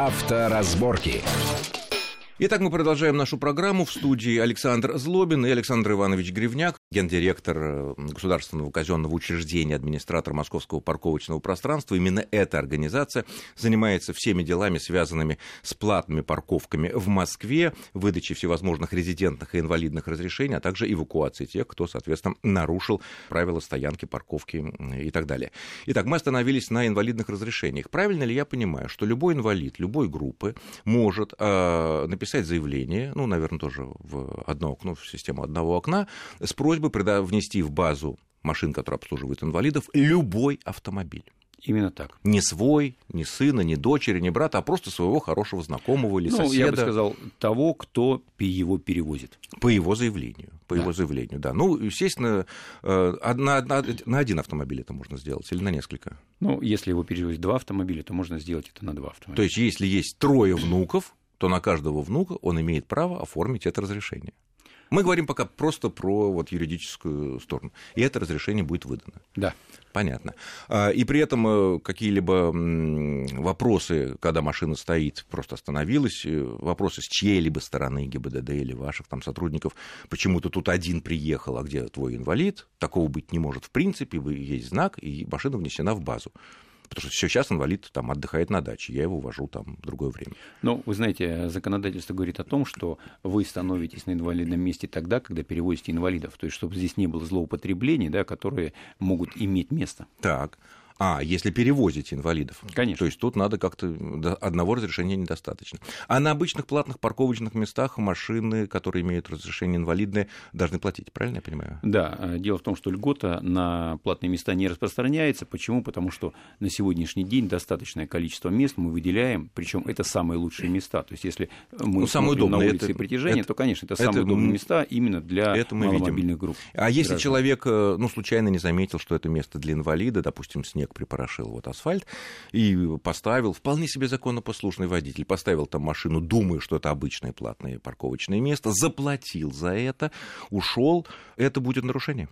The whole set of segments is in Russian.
Авторазборки. Итак, мы продолжаем нашу программу. В студии Александр Злобин и Александр Иванович Гривняк, гендиректор э, Государственного казенного учреждения, администратор Московского парковочного пространства. Именно эта организация занимается всеми делами, связанными с платными парковками в Москве, выдачей всевозможных резидентных и инвалидных разрешений, а также эвакуацией тех, кто, соответственно, нарушил правила стоянки, парковки и так далее. Итак, мы остановились на инвалидных разрешениях. Правильно ли я понимаю, что любой инвалид любой группы может э, написать заявление, ну, наверное, тоже в одно окно, в систему одного окна, с просьбой внести в базу машин, которые обслуживают инвалидов, любой автомобиль. Именно так. Не свой, не сына, не дочери, не брата, а просто своего хорошего знакомого или ну, соседа. Я бы сказал, того, кто его перевозит. По его заявлению. По да. его заявлению, да. Ну, естественно, э, на, на, на один автомобиль это можно сделать или на несколько? Ну, если его перевозят два автомобиля, то можно сделать это на два автомобиля. То есть, если есть трое внуков, то на каждого внука он имеет право оформить это разрешение. Мы говорим пока просто про вот юридическую сторону. И это разрешение будет выдано. Да. Понятно. А, и при этом э, какие-либо вопросы, когда машина стоит, просто остановилась, э, вопросы с чьей-либо стороны ГИБДД или ваших там сотрудников, почему-то тут один приехал, а где твой инвалид, такого быть не может в принципе, есть знак, и машина внесена в базу. Потому что сейчас инвалид там отдыхает на даче, я его вожу там в другое время. Ну, вы знаете, законодательство говорит о том, что вы становитесь на инвалидном месте тогда, когда перевозите инвалидов. То есть, чтобы здесь не было злоупотреблений, да, которые могут иметь место. Так. А, если перевозите инвалидов. Конечно. То есть тут надо как-то одного разрешения недостаточно. А на обычных платных парковочных местах машины, которые имеют разрешение инвалидное, должны платить, правильно я понимаю? Да. Э, дело в том, что льгота на платные места не распространяется. Почему? Потому что на сегодняшний день достаточное количество мест мы выделяем, причем это самые лучшие места. То есть если мы ну, самые удобные, на улице это, притяжения, это, то, конечно, это, это самые удобные места именно для это мы маломобильных видим. групп. А если граждан. человек э, ну, случайно не заметил, что это место для инвалида, допустим, снег снег припорошил вот асфальт, и поставил, вполне себе законопослушный водитель, поставил там машину, думая, что это обычное платное парковочное место, заплатил за это, ушел, это будет нарушение.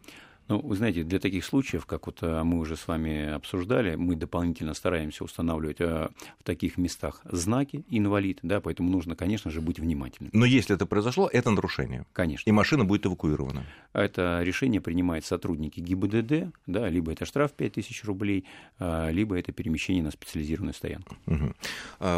Ну, вы знаете, для таких случаев, как вот э, мы уже с вами обсуждали, мы дополнительно стараемся устанавливать э, в таких местах знаки инвалид, да, поэтому нужно, конечно же, быть внимательным. Но если это произошло, это нарушение. Конечно. И машина будет эвакуирована. Это решение принимают сотрудники ГИБДД, да, либо это штраф 5000 рублей, а, либо это перемещение на специализированную стоянку. Угу.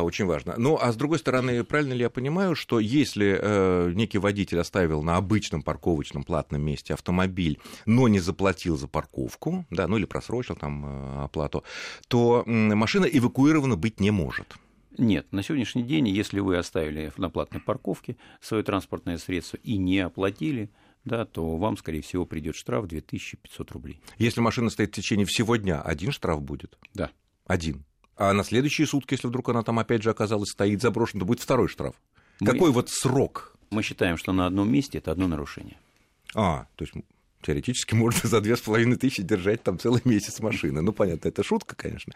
Очень важно. Ну, а с другой стороны, правильно ли я понимаю, что если э, некий водитель оставил на обычном парковочном платном месте автомобиль, но не не заплатил за парковку, да, ну или просрочил там э, оплату, то машина эвакуирована быть не может. Нет, на сегодняшний день, если вы оставили на платной парковке свое транспортное средство и не оплатили, да, то вам, скорее всего, придет штраф 2500 рублей. Если машина стоит в течение всего дня, один штраф будет? Да. Один. А на следующие сутки, если вдруг она там опять же оказалась, стоит заброшена, то будет второй штраф. Мы... Какой вот срок? Мы считаем, что на одном месте это одно нарушение. А, то есть Теоретически можно за две с половиной тысячи держать там целый месяц машины. Ну, понятно, это шутка, конечно,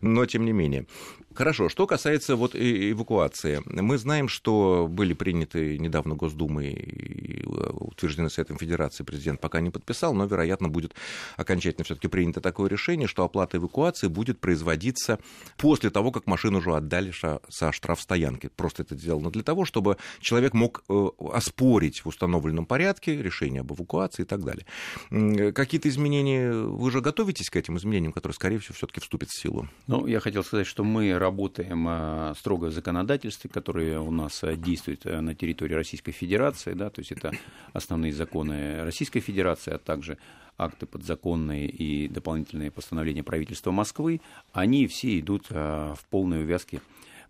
но тем не менее. Хорошо, что касается вот эвакуации. Мы знаем, что были приняты недавно Госдумой и э, утверждены Советом Федерации, президент пока не подписал, но, вероятно, будет окончательно все таки принято такое решение, что оплата эвакуации будет производиться после того, как машину уже отдали со штрафстоянки. Просто это сделано для того, чтобы человек мог э, оспорить в установленном порядке решение об эвакуации и так далее. Какие-то изменения, вы уже готовитесь к этим изменениям, которые, скорее всего, все таки вступят в силу? Ну, я хотел сказать, что мы работаем а, строго в законодательстве, которое у нас а, действует а, на территории Российской Федерации, да, то есть это основные законы Российской Федерации, а также акты подзаконные и дополнительные постановления правительства Москвы, они все идут в полной увязке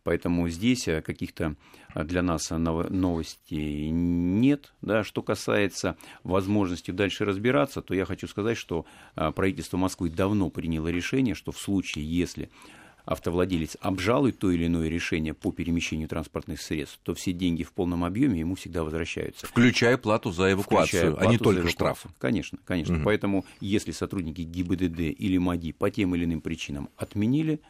Поэтому здесь каких-то для нас новостей нет. Да. Что касается возможности дальше разбираться, то я хочу сказать, что правительство Москвы давно приняло решение, что в случае, если автовладелец обжалует то или иное решение по перемещению транспортных средств, то все деньги в полном объеме ему всегда возвращаются. Включая плату за эвакуацию, плату а не только штраф. Конечно, конечно. Угу. Поэтому, если сотрудники ГИБДД или МАДИ по тем или иным причинам отменили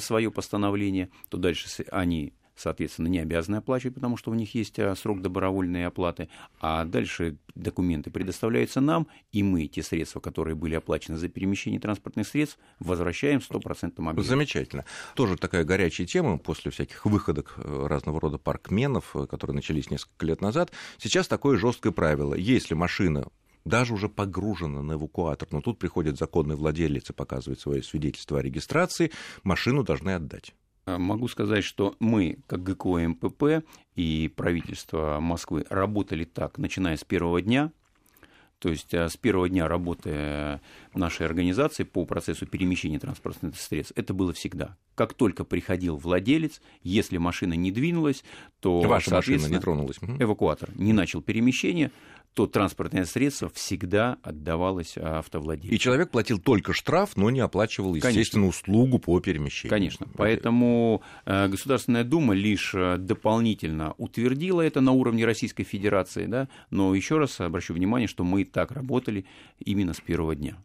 свое постановление, то дальше они соответственно, не обязаны оплачивать, потому что у них есть а, срок добровольной оплаты, а дальше документы предоставляются нам, и мы те средства, которые были оплачены за перемещение транспортных средств, возвращаем в 100% объеме. Замечательно. Тоже такая горячая тема после всяких выходок э, разного рода паркменов, э, которые начались несколько лет назад. Сейчас такое жесткое правило. Если машина даже уже погружена на эвакуатор, но тут приходит законный владелец и показывает свое свидетельство о регистрации, машину должны отдать. А, могу сказать, что мы, как ГКО МПП и правительство Москвы, работали так, начиная с первого дня, то есть а, с первого дня работы нашей организации по процессу перемещения транспортных средств, это было всегда. Как только приходил владелец, если машина не двинулась, то, Ваша машина не тронулась. эвакуатор не начал перемещение, то транспортное средство всегда отдавалось автовладельцу. И человек платил только штраф, но не оплачивал, естественно, Конечно. услугу по перемещению. Конечно. Поэтому э, Государственная Дума лишь э, дополнительно утвердила это на уровне Российской Федерации, да, но еще раз обращу внимание, что мы так работали именно с первого дня.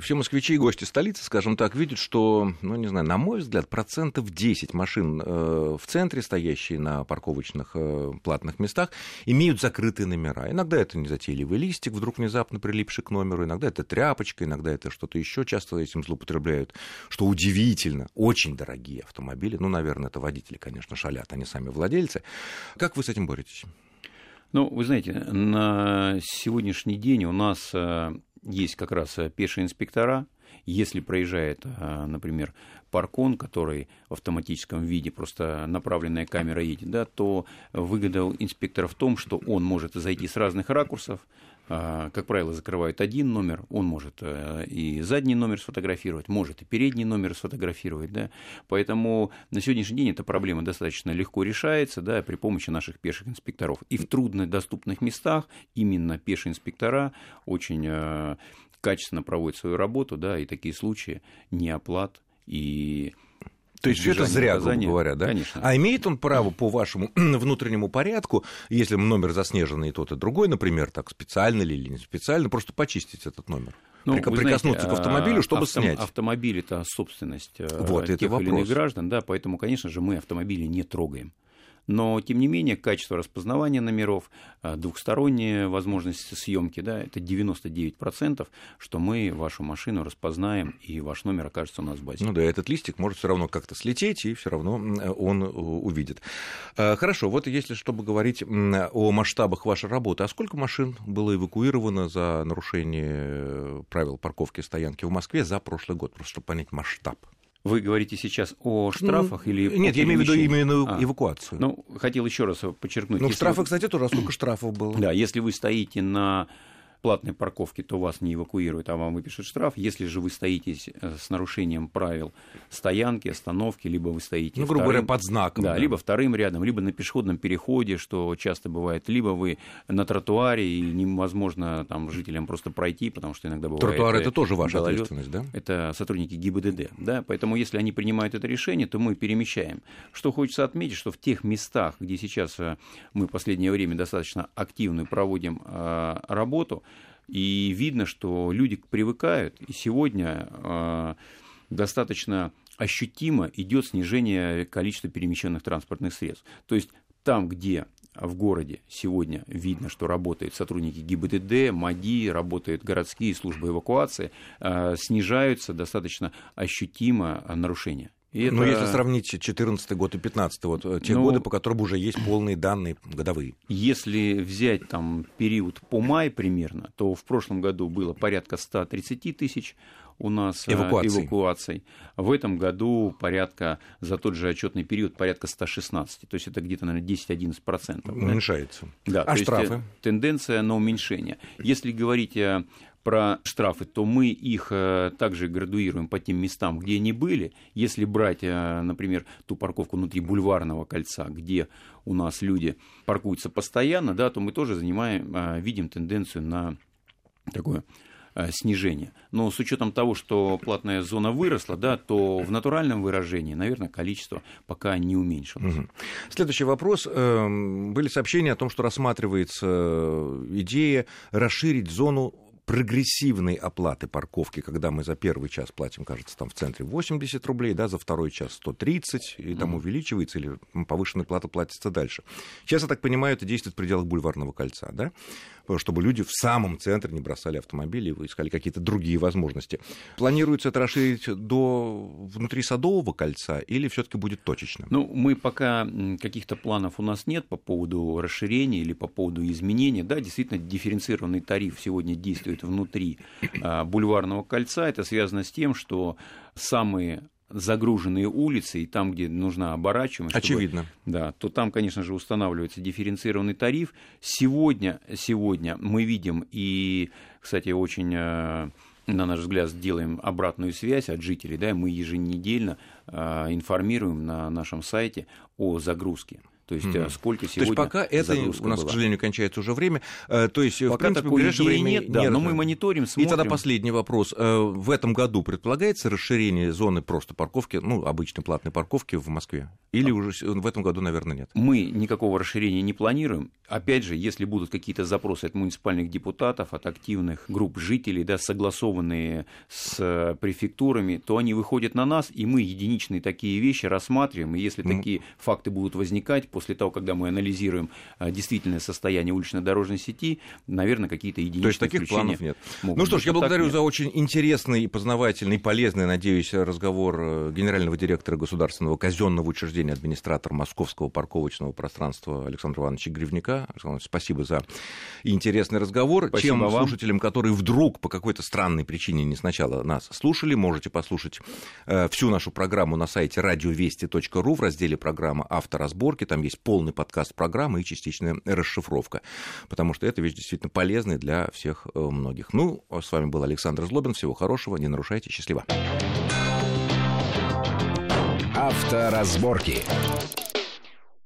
Все москвичи и гости столицы, скажем так, видят, что, ну, не знаю, на мой взгляд, процентов 10 машин э, в центре, стоящие на парковочных платных местах, имеют закрытые номера. Иногда это не незатейливый листик, вдруг внезапно прилипший к номеру. Иногда это тряпочка, иногда это что-то еще. Часто этим злоупотребляют. Что удивительно, очень дорогие автомобили. Ну, наверное, это водители, конечно, шалят, они сами владельцы. Как вы с этим боретесь? Ну, вы знаете, на сегодняшний день у нас э, есть как раз э, пешие инспектора, если проезжает, э, например, паркон, который в автоматическом виде, просто направленная камера едет, да, то выгода инспектора в том, что он может зайти с разных ракурсов, а, как правило, закрывают один номер, он может э, и задний номер сфотографировать, может и передний номер сфотографировать, да, поэтому на сегодняшний день эта проблема достаточно легко решается, да, при помощи наших пеших инспекторов. И в труднодоступных местах именно пешие инспектора очень э, качественно проводят свою работу, да, и такие случаи неоплат и то есть все это зря, грубо говоря, да? Конечно. А имеет он право по вашему внутреннему порядку, если номер заснеженный и тот, и другой, например, так специально или не специально, просто почистить этот номер? Ну, Прик- прикоснуться знаете, к автомобилю, чтобы авто- снять. Автомобиль это собственность э, вот, тех это или иных граждан, да, поэтому, конечно же, мы автомобили не трогаем но, тем не менее, качество распознавания номеров, а, двухсторонняя возможность съемки, да, это 99%, что мы вашу машину распознаем, и ваш номер окажется у нас в базе. Ну да, этот листик может все равно как-то слететь, и все равно он увидит. А, хорошо, вот если чтобы говорить о масштабах вашей работы, а сколько машин было эвакуировано за нарушение правил парковки и стоянки в Москве за прошлый год, просто чтобы понять масштаб? Вы говорите сейчас о штрафах ну, или Нет, я имею в виду именно а. эвакуацию. Ну, хотел еще раз подчеркнуть. Ну, штрафы, кстати, тоже, а сколько штрафов было? Да, если вы стоите на платной парковке, то вас не эвакуируют, а вам выпишут штраф. Если же вы стоите э, с нарушением правил стоянки, остановки, либо вы стоите... Ну, грубо говоря, под знаком. Да, да, либо вторым рядом, либо на пешеходном переходе, что часто бывает, либо вы на тротуаре, и невозможно там жителям просто пройти, потому что иногда бывает... Тротуар – это тоже ваша гололед. ответственность, да? Это сотрудники ГИБДД, да, поэтому если они принимают это решение, то мы перемещаем. Что хочется отметить, что в тех местах, где сейчас э, мы в последнее время достаточно активную проводим э, работу, и видно, что люди привыкают, и сегодня э, достаточно ощутимо идет снижение количества перемещенных транспортных средств. То есть там, где в городе сегодня видно, что работают сотрудники ГИБДД, МАДИ, работают городские службы эвакуации, э, снижаются достаточно ощутимо нарушения. И это... Ну, если сравнить 2014 год и 2015, вот э, те ну, годы, по которым уже есть полные данные годовые. Если взять там период по май примерно, то в прошлом году было порядка 130 тысяч у нас э, эвакуаций. эвакуаций. В этом году порядка, за тот же отчетный период, порядка 116. То есть это где-то, наверное, 10-11%. Уменьшается. Да, а штрафы? Есть, э, тенденция на уменьшение. Если говорить о про штрафы, то мы их э, также градуируем по тем местам, где они были. Если брать, э, например, ту парковку внутри бульварного кольца, где у нас люди паркуются постоянно, да, то мы тоже занимаем, э, видим тенденцию на такое снижение. Но с учетом того, что платная зона выросла, да, то в натуральном выражении, наверное, количество пока не уменьшилось. Угу. Следующий вопрос. Эм, были сообщения о том, что рассматривается идея расширить зону прогрессивной оплаты парковки, когда мы за первый час платим, кажется, там в центре 80 рублей, да, за второй час 130, и там mm-hmm. увеличивается, или повышенная плата платится дальше. Сейчас, я так понимаю, это действует в пределах бульварного кольца, да? чтобы люди в самом центре не бросали автомобили и искали какие-то другие возможности. Планируется это расширить до внутри Садового кольца или все-таки будет точечно? Ну, мы пока каких-то планов у нас нет по поводу расширения или по поводу изменения. Да, действительно, дифференцированный тариф сегодня действует внутри а, бульварного кольца. Это связано с тем, что самые загруженные улицы, и там, где нужна оборачиваемость, Очевидно. Чтобы, да, то там, конечно же, устанавливается дифференцированный тариф. Сегодня, сегодня мы видим, и, кстати, очень э, на наш взгляд, делаем обратную связь от жителей, да, мы еженедельно э, информируем на нашем сайте о загрузке. То есть mm-hmm. сколько сегодня То есть пока это у нас, была. к сожалению, кончается уже время. Э, то есть, пока в принципе, в ближайшее время нет, да, но мы мониторим, смотрим. И тогда последний вопрос. Э, в этом году предполагается расширение зоны просто парковки, ну, обычной платной парковки в Москве? Или уже в этом году, наверное, нет? Мы никакого расширения не планируем. Опять же, если будут какие-то запросы от муниципальных депутатов, от активных групп жителей, да, согласованные с префектурами, то они выходят на нас, и мы единичные такие вещи рассматриваем. И если mm. такие факты будут возникать, после того, когда мы анализируем а, действительное состояние улично-дорожной сети, наверное, какие-то единичные То есть таких планов нет. Ну что ж, я благодарю за очень интересный, познавательный, полезный, надеюсь, разговор э, генерального директора государственного казенного учреждения администратора Московского парковочного пространства Александра Ивановича Гривника. Александр спасибо за интересный разговор. Спасибо Чем вам. слушателям, которые вдруг по какой-то странной причине не сначала нас слушали, можете послушать э, всю нашу программу на сайте радиовести.ру в разделе программа «Авторазборки». Там есть полный подкаст программы и частичная расшифровка, потому что это вещь действительно полезная для всех э, многих. Ну, а с вами был Александр Злобин. Всего хорошего, не нарушайте, счастливо. Авторазборки.